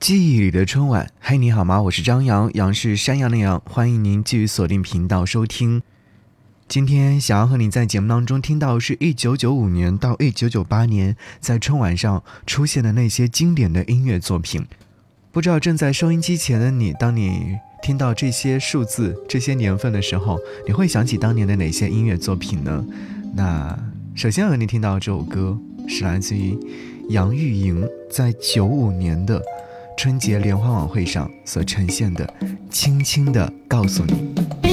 记忆里的春晚，嘿，你好吗？我是张扬，杨是山羊的羊，欢迎您继续锁定频道收听。今天想要和你在节目当中听到是一九九五年到一九九八年在春晚上出现的那些经典的音乐作品。不知道正在收音机前的你，当你听到这些数字、这些年份的时候，你会想起当年的哪些音乐作品呢？那首先和你听到这首歌是来自于杨钰莹在九五年的。春节联欢晚会上所呈现的，轻轻的告诉你。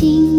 轻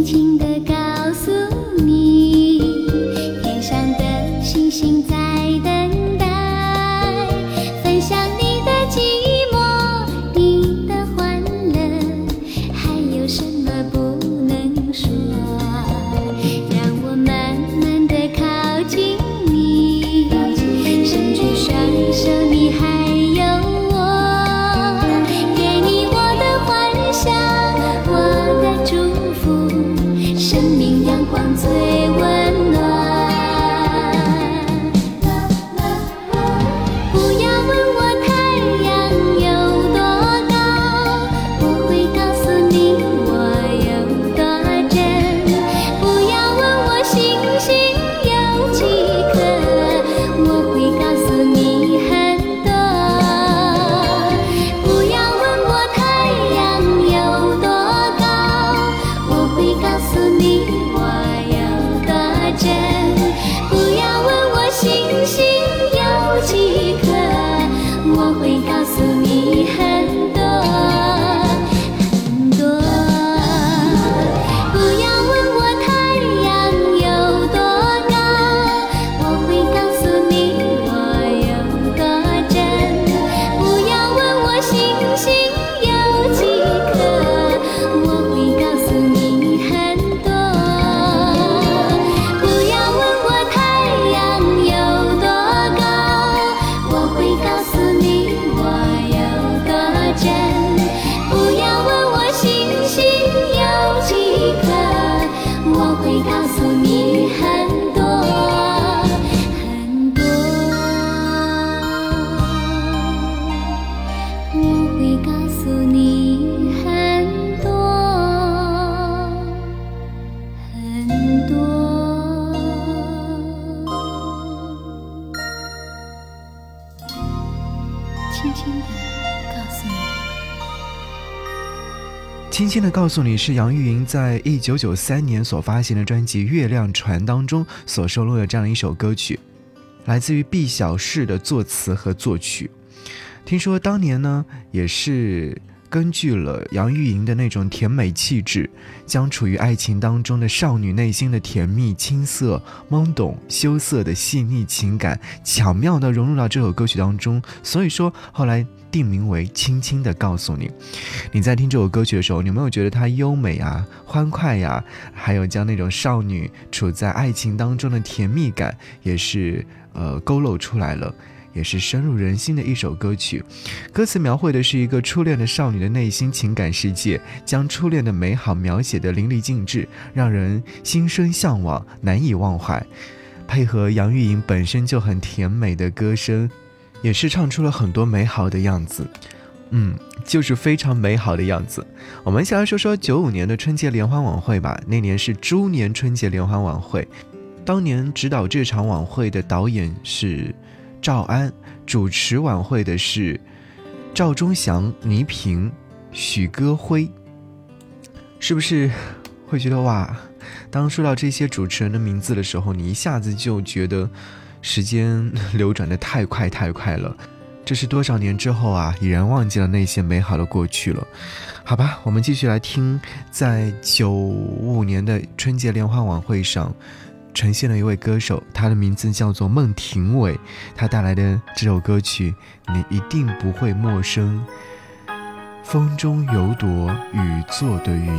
轻的告诉你是杨钰莹在一九九三年所发行的专辑《月亮船》当中所收录的这样一首歌曲，来自于毕小世的作词和作曲。听说当年呢，也是根据了杨钰莹的那种甜美气质，将处于爱情当中的少女内心的甜蜜、青涩、懵懂、羞涩的细腻情感，巧妙地融入到这首歌曲当中。所以说，后来定名为《轻轻地告诉你》。你在听这首歌曲的时候，你有没有觉得它优美啊、欢快呀？还有将那种少女处在爱情当中的甜蜜感，也是呃勾勒出来了。也是深入人心的一首歌曲，歌词描绘的是一个初恋的少女的内心情感世界，将初恋的美好描写的淋漓尽致，让人心生向往，难以忘怀。配合杨钰莹本身就很甜美的歌声，也是唱出了很多美好的样子。嗯，就是非常美好的样子。我们先来说说九五年的春节联欢晚会吧。那年是猪年春节联欢晚会，当年指导这场晚会的导演是。赵安主持晚会的是赵忠祥、倪萍、许戈辉，是不是会觉得哇？当说到这些主持人的名字的时候，你一下子就觉得时间流转的太快太快了。这是多少年之后啊，已然忘记了那些美好的过去了？好吧，我们继续来听，在九五年的春节联欢晚会上。呈现了一位歌手，他的名字叫做孟庭苇，他带来的这首歌曲你一定不会陌生，《风中有朵雨做的云》。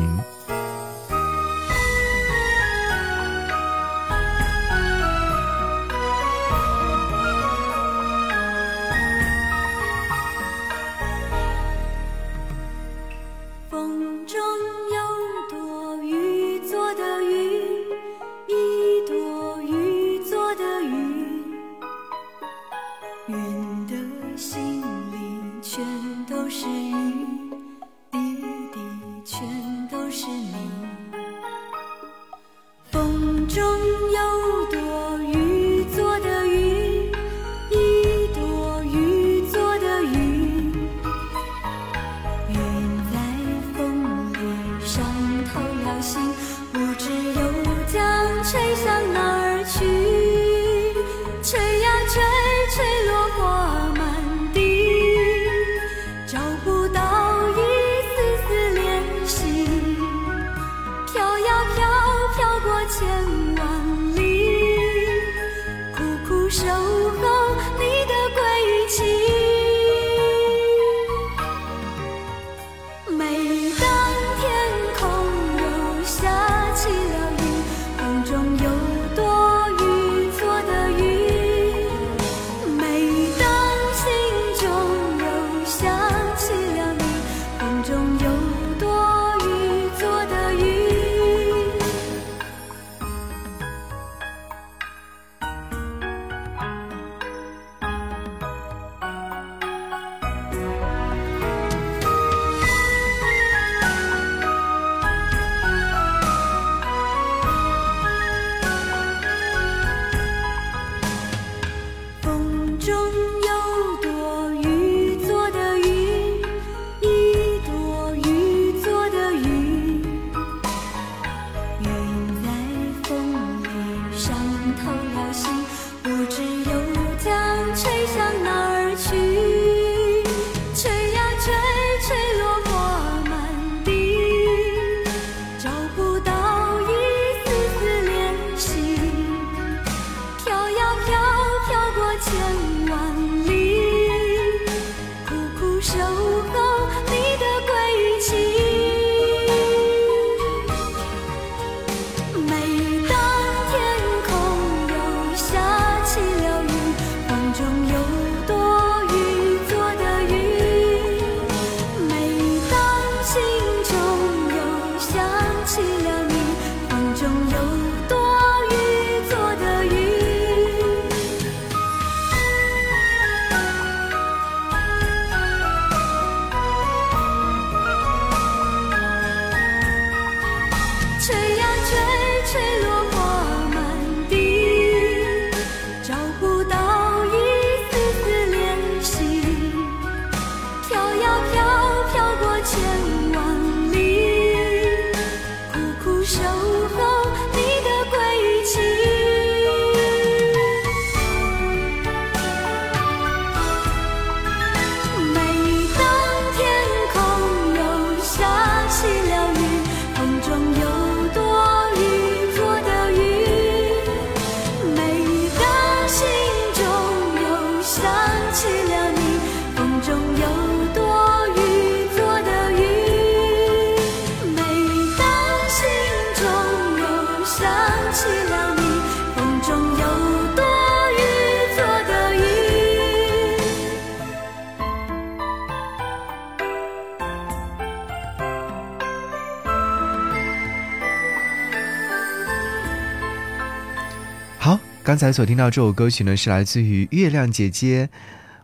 刚才所听到这首歌曲呢，是来自于月亮姐姐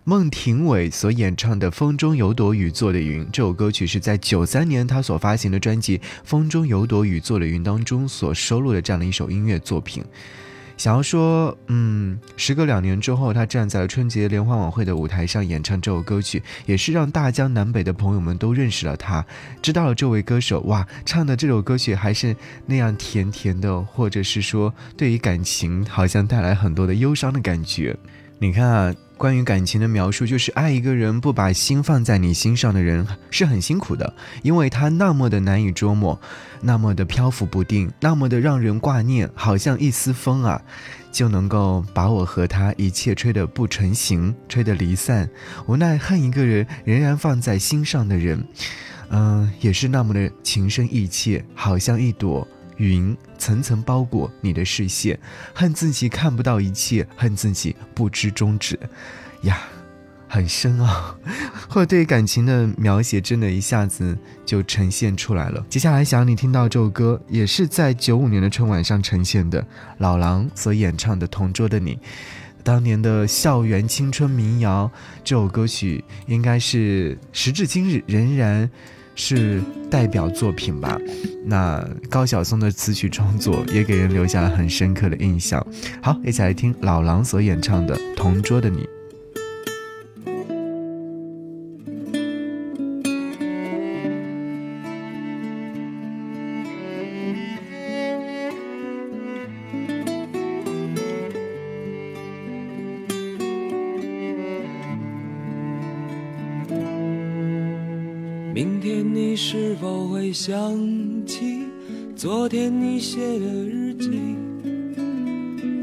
孟庭苇所演唱的《风中有朵雨做的云》。这首歌曲是在九三年她所发行的专辑《风中有朵雨做的云》当中所收录的这样的一首音乐作品。想要说，嗯，时隔两年之后，他站在了春节联欢晚会的舞台上演唱这首歌曲，也是让大江南北的朋友们都认识了他，知道了这位歌手。哇，唱的这首歌曲还是那样甜甜的，或者是说，对于感情好像带来很多的忧伤的感觉。你看啊。关于感情的描述，就是爱一个人不把心放在你心上的人是很辛苦的，因为他那么的难以捉摸，那么的漂浮不定，那么的让人挂念，好像一丝风啊，就能够把我和他一切吹得不成形，吹得离散。无奈恨一个人仍然放在心上的人，嗯，也是那么的情深意切，好像一朵。云层层包裹你的视线，恨自己看不到一切，恨自己不知终止，呀，很深啊！或者对感情的描写，真的一下子就呈现出来了。接下来想你听到这首歌，也是在九五年的春晚上呈现的，老狼所演唱的《同桌的你》，当年的校园青春民谣，这首歌曲应该是时至今日仍然。是代表作品吧？那高晓松的词曲创作也给人留下了很深刻的印象。好，一起来听老狼所演唱的《同桌的你》。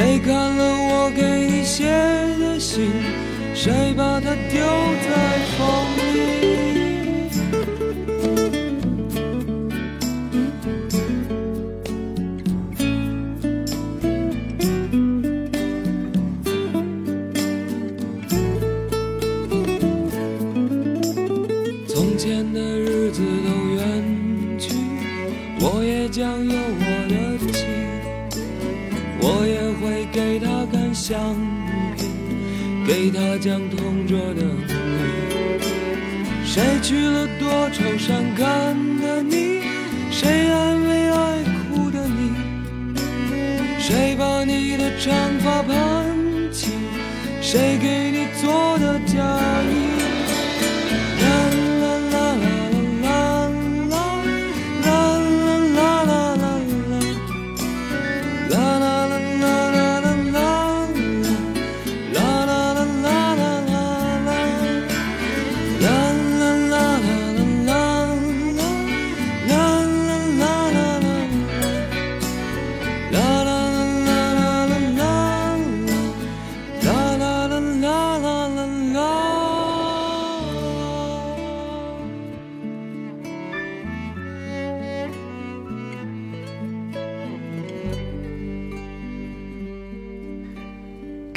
谁看了我给你写的信？谁把它丢在风里？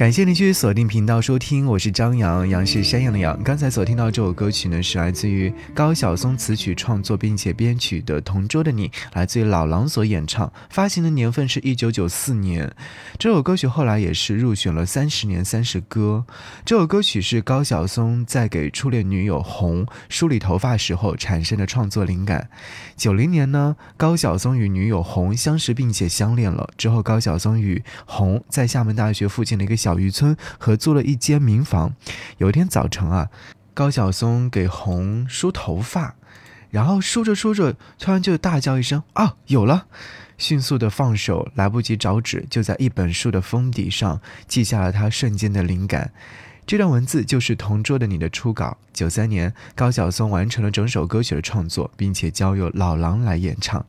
感谢您继续锁定频道收听，我是张扬，杨是山羊的羊。刚才所听到这首歌曲呢，是来自于高晓松词曲创作并且编曲的《同桌的你》，来自于老狼所演唱，发行的年份是一九九四年。这首歌曲后来也是入选了三十年三十歌。这首歌曲是高晓松在给初恋女友红梳理头发时候产生的创作灵感。九零年呢，高晓松与女友红相识并且相恋了。之后，高晓松与红在厦门大学附近的一个。小小渔村合租了一间民房。有一天早晨啊，高晓松给红梳头发，然后梳着梳着，突然就大叫一声：“啊，有了！”迅速的放手，来不及找纸，就在一本书的封底上记下了他瞬间的灵感。这段文字就是《同桌的你》的初稿。九三年，高晓松完成了整首歌曲的创作，并且交由老狼来演唱。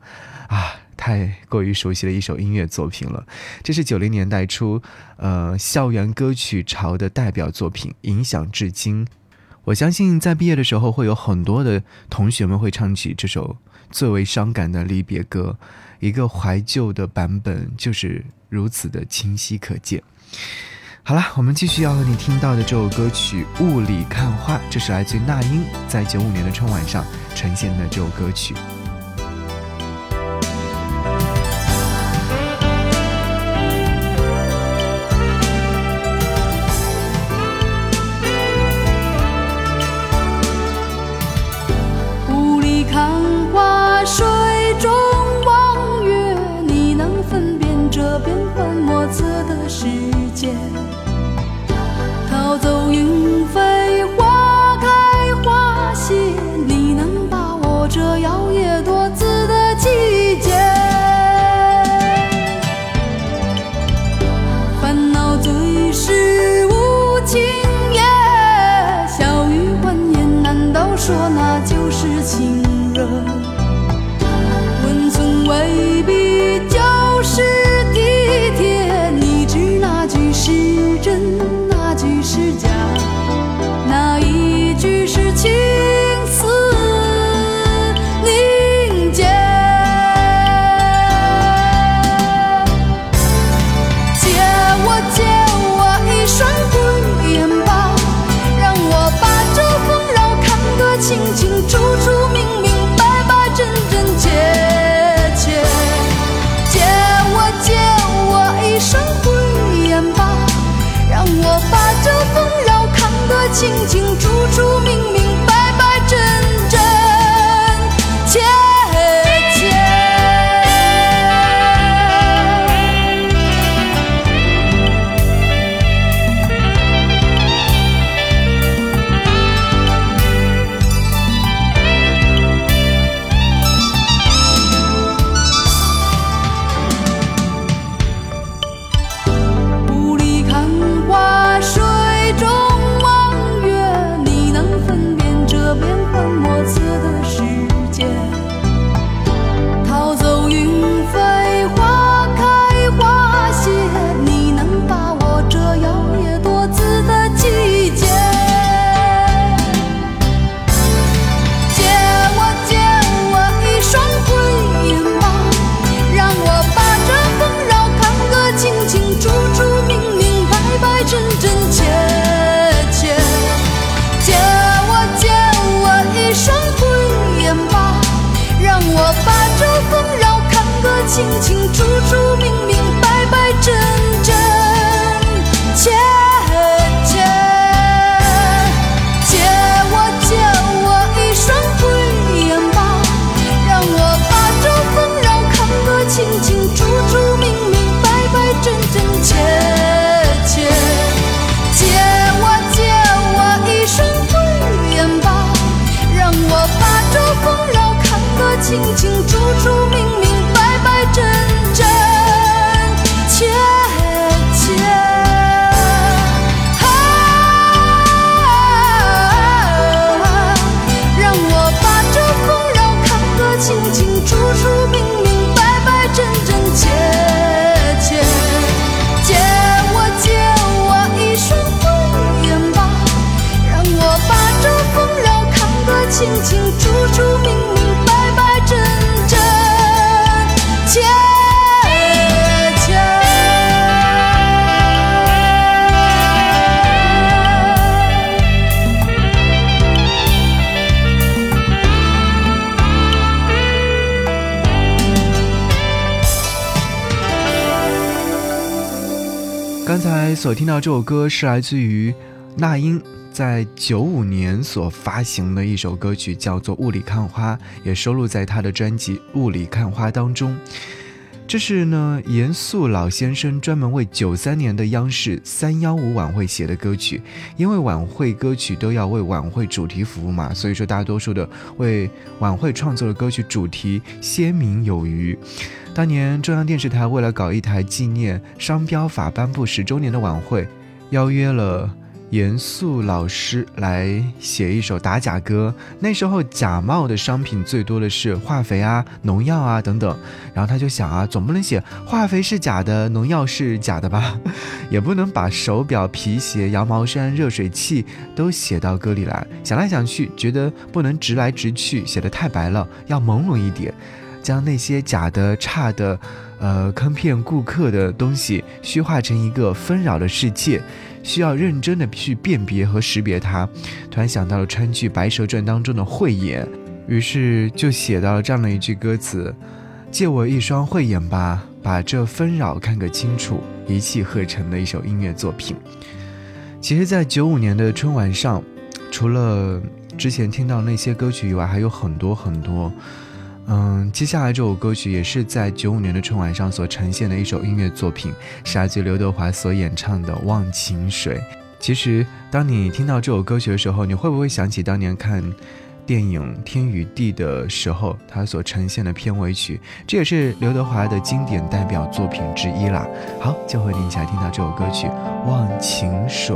啊！太过于熟悉的一首音乐作品了，这是九零年代初，呃，校园歌曲潮的代表作品，影响至今。我相信在毕业的时候，会有很多的同学们会唱起这首最为伤感的离别歌，一个怀旧的版本就是如此的清晰可见。好了，我们继续要和你听到的这首歌曲《雾里看花》，这是来自那英在九五年的春晚上呈现的这首歌曲。心情。所听到这首歌是来自于那英在九五年所发行的一首歌曲，叫做《雾里看花》，也收录在他的专辑《雾里看花》当中。这是呢，严肃老先生专门为九三年的央视三幺五晚会写的歌曲。因为晚会歌曲都要为晚会主题服务嘛，所以说大多数的为晚会创作的歌曲主题鲜明有余。当年中央电视台为了搞一台纪念商标法颁布十周年的晚会，邀约了。严肃老师来写一首打假歌，那时候假冒的商品最多的是化肥啊、农药啊等等。然后他就想啊，总不能写化肥是假的，农药是假的吧？也不能把手表、皮鞋、羊毛衫、热水器都写到歌里来。想来想去，觉得不能直来直去，写的太白了，要朦胧一点，将那些假的、差的、呃坑骗顾客的东西虚化成一个纷扰的世界。需要认真的去辨别和识别它。突然想到了川剧《白蛇传》当中的慧眼，于是就写到了这样的一句歌词：“借我一双慧眼吧，把这纷扰看个清楚。”一气呵成的一首音乐作品。其实，在九五年的春晚上，除了之前听到那些歌曲以外，还有很多很多。嗯，接下来这首歌曲也是在九五年的春晚上所呈现的一首音乐作品，是来自刘德华所演唱的《忘情水》。其实，当你听到这首歌曲的时候，你会不会想起当年看电影《天与地》的时候，它所呈现的片尾曲？这也是刘德华的经典代表作品之一啦。好，就和你一起来听到这首歌曲《忘情水》。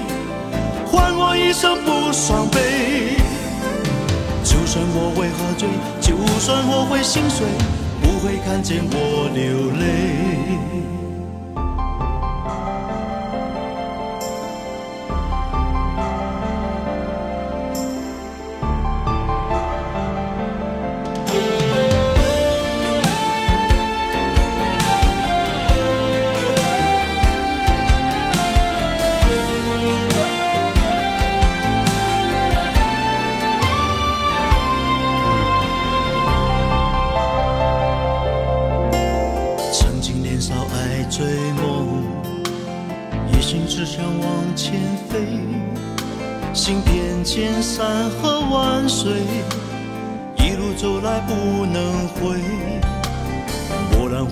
换我一生不伤悲，就算我会喝醉，就算我会心碎，不会看见我流泪。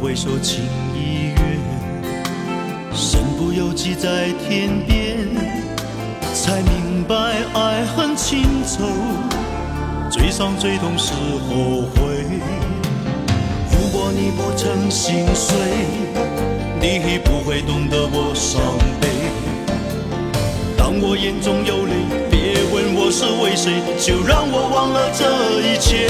回首，情已远，身不由己在天边，才明白爱恨情仇，最伤最痛是后悔。如果你不曾心碎，你不会懂得我伤悲。当我眼中有泪。别问我是为谁，就让我忘了这一切。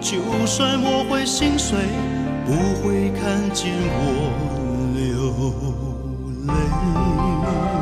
就算我会心碎，不会看见我流泪。